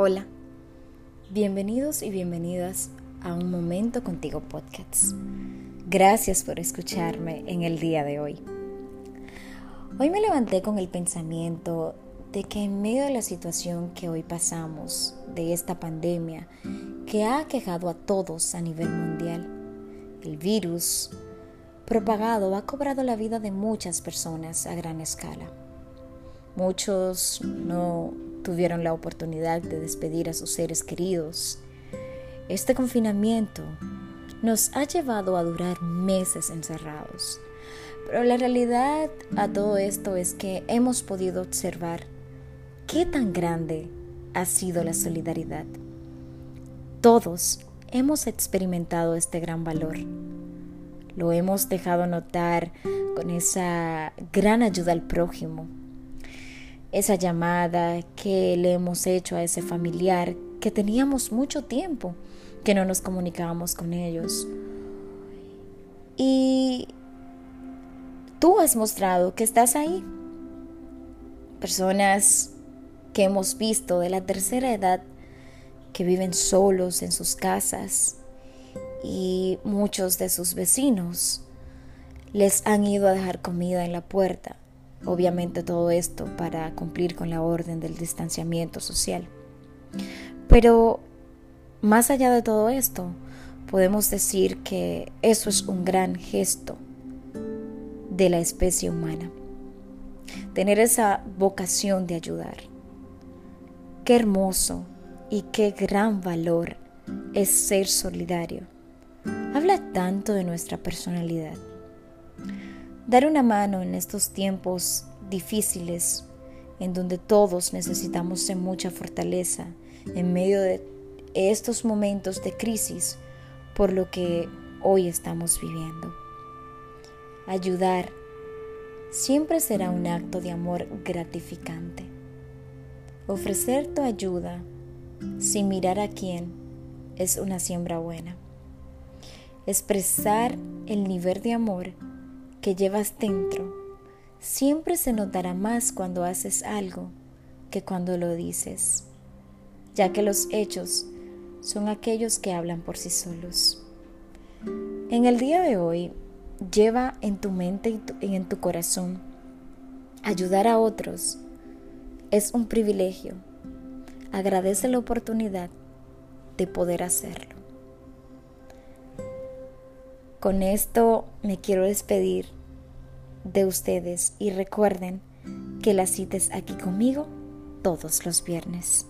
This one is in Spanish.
Hola, bienvenidos y bienvenidas a Un Momento Contigo Podcast. Gracias por escucharme en el día de hoy. Hoy me levanté con el pensamiento de que en medio de la situación que hoy pasamos, de esta pandemia que ha aquejado a todos a nivel mundial, el virus propagado ha cobrado la vida de muchas personas a gran escala. Muchos no tuvieron la oportunidad de despedir a sus seres queridos. Este confinamiento nos ha llevado a durar meses encerrados. Pero la realidad a todo esto es que hemos podido observar qué tan grande ha sido la solidaridad. Todos hemos experimentado este gran valor. Lo hemos dejado notar con esa gran ayuda al prójimo, esa llamada que le hemos hecho a ese familiar que teníamos mucho tiempo que no nos comunicábamos con ellos. Y tú has mostrado que estás ahí. Personas que hemos visto de la tercera edad que viven solos en sus casas y muchos de sus vecinos les han ido a dejar comida en la puerta. Obviamente todo esto para cumplir con la orden del distanciamiento social. Pero más allá de todo esto, podemos decir que eso es un gran gesto de la especie humana. Tener esa vocación de ayudar. Qué hermoso y qué gran valor es ser solidario. Habla tanto de nuestra personalidad. Dar una mano en estos tiempos difíciles, en donde todos necesitamos de mucha fortaleza, en medio de estos momentos de crisis, por lo que hoy estamos viviendo. Ayudar siempre será un acto de amor gratificante. Ofrecer tu ayuda sin mirar a quién es una siembra buena. Expresar el nivel de amor que llevas dentro siempre se notará más cuando haces algo que cuando lo dices, ya que los hechos son aquellos que hablan por sí solos. En el día de hoy, lleva en tu mente y en tu corazón ayudar a otros es un privilegio agradece la oportunidad de poder hacerlo. Con esto me quiero despedir de ustedes y recuerden que la cita es aquí conmigo todos los viernes.